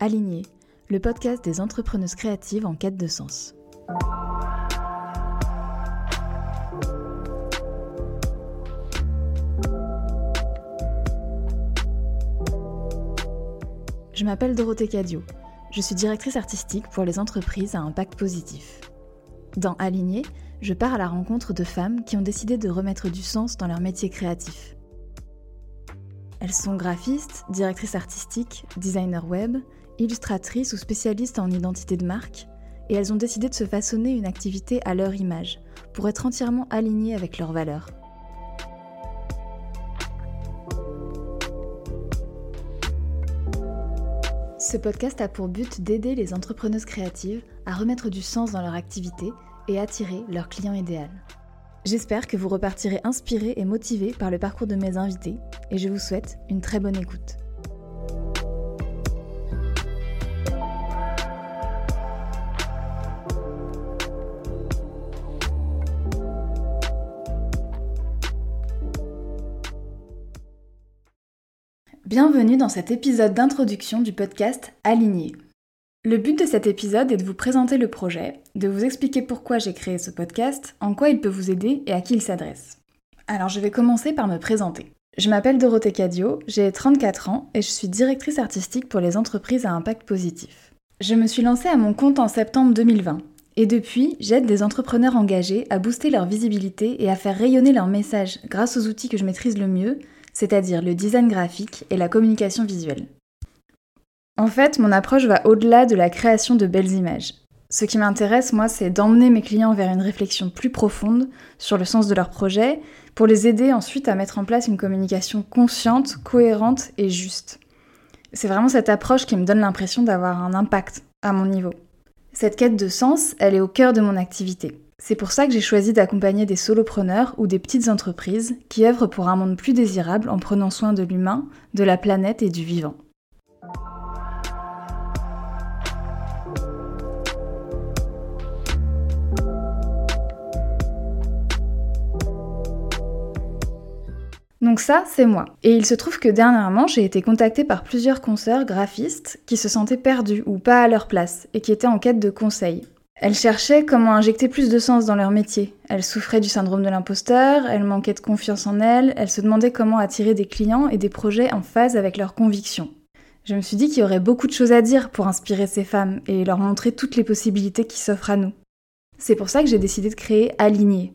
Aligné, le podcast des entrepreneuses créatives en quête de sens. Je m'appelle Dorothée Cadio. Je suis directrice artistique pour les entreprises à impact positif. Dans Aligné, je pars à la rencontre de femmes qui ont décidé de remettre du sens dans leur métier créatif. Elles sont graphistes, directrices artistiques, designers web, illustratrices ou spécialistes en identité de marque, et elles ont décidé de se façonner une activité à leur image, pour être entièrement alignées avec leurs valeurs. Ce podcast a pour but d'aider les entrepreneuses créatives à remettre du sens dans leur activité et attirer leur client idéal. J'espère que vous repartirez inspirés et motivés par le parcours de mes invités et je vous souhaite une très bonne écoute. Bienvenue dans cet épisode d'introduction du podcast Aligné. Le but de cet épisode est de vous présenter le projet, de vous expliquer pourquoi j'ai créé ce podcast, en quoi il peut vous aider et à qui il s'adresse. Alors je vais commencer par me présenter. Je m'appelle Dorothée Cadio, j'ai 34 ans et je suis directrice artistique pour les entreprises à impact positif. Je me suis lancée à mon compte en septembre 2020 et depuis, j'aide des entrepreneurs engagés à booster leur visibilité et à faire rayonner leur message grâce aux outils que je maîtrise le mieux, c'est-à-dire le design graphique et la communication visuelle. En fait, mon approche va au-delà de la création de belles images. Ce qui m'intéresse, moi, c'est d'emmener mes clients vers une réflexion plus profonde sur le sens de leur projet, pour les aider ensuite à mettre en place une communication consciente, cohérente et juste. C'est vraiment cette approche qui me donne l'impression d'avoir un impact à mon niveau. Cette quête de sens, elle est au cœur de mon activité. C'est pour ça que j'ai choisi d'accompagner des solopreneurs ou des petites entreprises qui œuvrent pour un monde plus désirable en prenant soin de l'humain, de la planète et du vivant. Donc ça, c'est moi. Et il se trouve que dernièrement, j'ai été contactée par plusieurs consoeurs graphistes qui se sentaient perdus ou pas à leur place et qui étaient en quête de conseils. Elles cherchaient comment injecter plus de sens dans leur métier. Elles souffraient du syndrome de l'imposteur, elles manquaient de confiance en elles, elles se demandaient comment attirer des clients et des projets en phase avec leurs convictions. Je me suis dit qu'il y aurait beaucoup de choses à dire pour inspirer ces femmes et leur montrer toutes les possibilités qui s'offrent à nous. C'est pour ça que j'ai décidé de créer Aligné.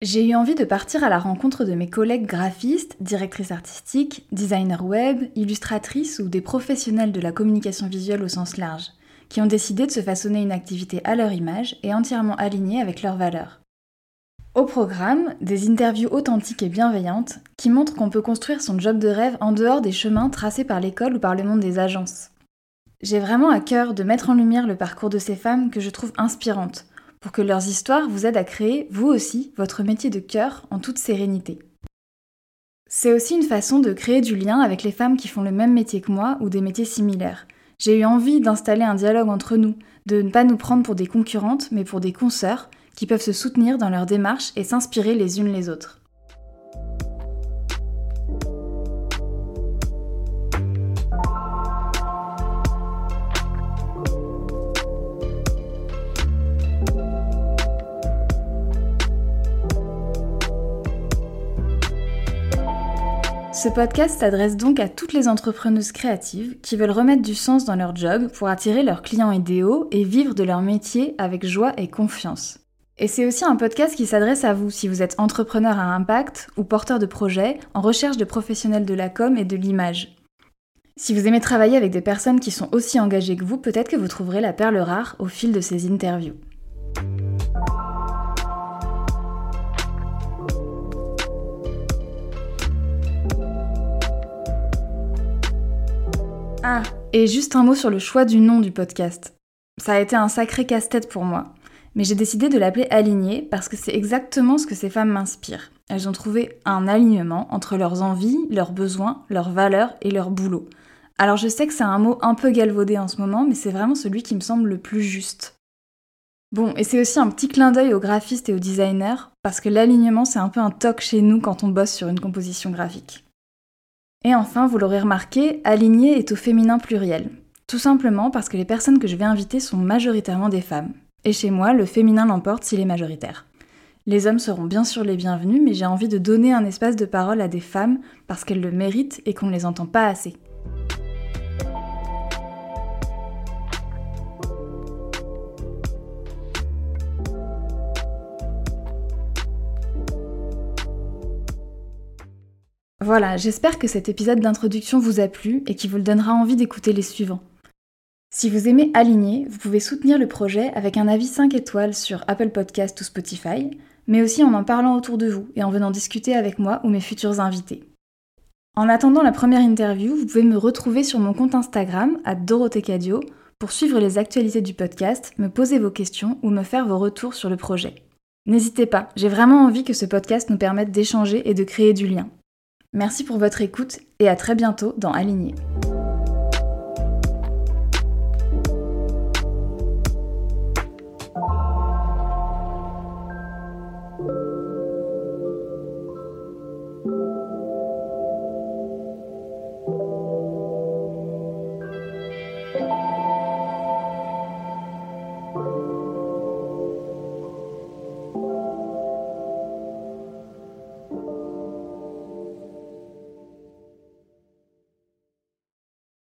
J'ai eu envie de partir à la rencontre de mes collègues graphistes, directrices artistiques, designers web, illustratrices ou des professionnels de la communication visuelle au sens large qui ont décidé de se façonner une activité à leur image et entièrement alignée avec leurs valeurs. Au programme, des interviews authentiques et bienveillantes qui montrent qu'on peut construire son job de rêve en dehors des chemins tracés par l'école ou par le monde des agences. J'ai vraiment à cœur de mettre en lumière le parcours de ces femmes que je trouve inspirantes, pour que leurs histoires vous aident à créer, vous aussi, votre métier de cœur en toute sérénité. C'est aussi une façon de créer du lien avec les femmes qui font le même métier que moi ou des métiers similaires, j'ai eu envie d'installer un dialogue entre nous, de ne pas nous prendre pour des concurrentes, mais pour des consoeurs qui peuvent se soutenir dans leur démarche et s'inspirer les unes les autres. Ce podcast s'adresse donc à toutes les entrepreneuses créatives qui veulent remettre du sens dans leur job pour attirer leurs clients idéaux et vivre de leur métier avec joie et confiance. Et c'est aussi un podcast qui s'adresse à vous si vous êtes entrepreneur à impact ou porteur de projet en recherche de professionnels de la com et de l'image. Si vous aimez travailler avec des personnes qui sont aussi engagées que vous, peut-être que vous trouverez la perle rare au fil de ces interviews. Ah, et juste un mot sur le choix du nom du podcast. Ça a été un sacré casse-tête pour moi. Mais j'ai décidé de l'appeler Alignée parce que c'est exactement ce que ces femmes m'inspirent. Elles ont trouvé un alignement entre leurs envies, leurs besoins, leurs valeurs et leur boulot. Alors je sais que c'est un mot un peu galvaudé en ce moment, mais c'est vraiment celui qui me semble le plus juste. Bon, et c'est aussi un petit clin d'œil aux graphistes et aux designers, parce que l'alignement c'est un peu un toc chez nous quand on bosse sur une composition graphique. Et enfin, vous l'aurez remarqué, aligné est au féminin pluriel. Tout simplement parce que les personnes que je vais inviter sont majoritairement des femmes. Et chez moi, le féminin l'emporte s'il est majoritaire. Les hommes seront bien sûr les bienvenus, mais j'ai envie de donner un espace de parole à des femmes parce qu'elles le méritent et qu'on ne les entend pas assez. Voilà, j'espère que cet épisode d'introduction vous a plu et qu'il vous donnera envie d'écouter les suivants. Si vous aimez Aligner, vous pouvez soutenir le projet avec un avis 5 étoiles sur Apple Podcast ou Spotify, mais aussi en en parlant autour de vous et en venant discuter avec moi ou mes futurs invités. En attendant la première interview, vous pouvez me retrouver sur mon compte Instagram, à Cadio, pour suivre les actualités du podcast, me poser vos questions ou me faire vos retours sur le projet. N'hésitez pas, j'ai vraiment envie que ce podcast nous permette d'échanger et de créer du lien. Merci pour votre écoute et à très bientôt dans Aligné.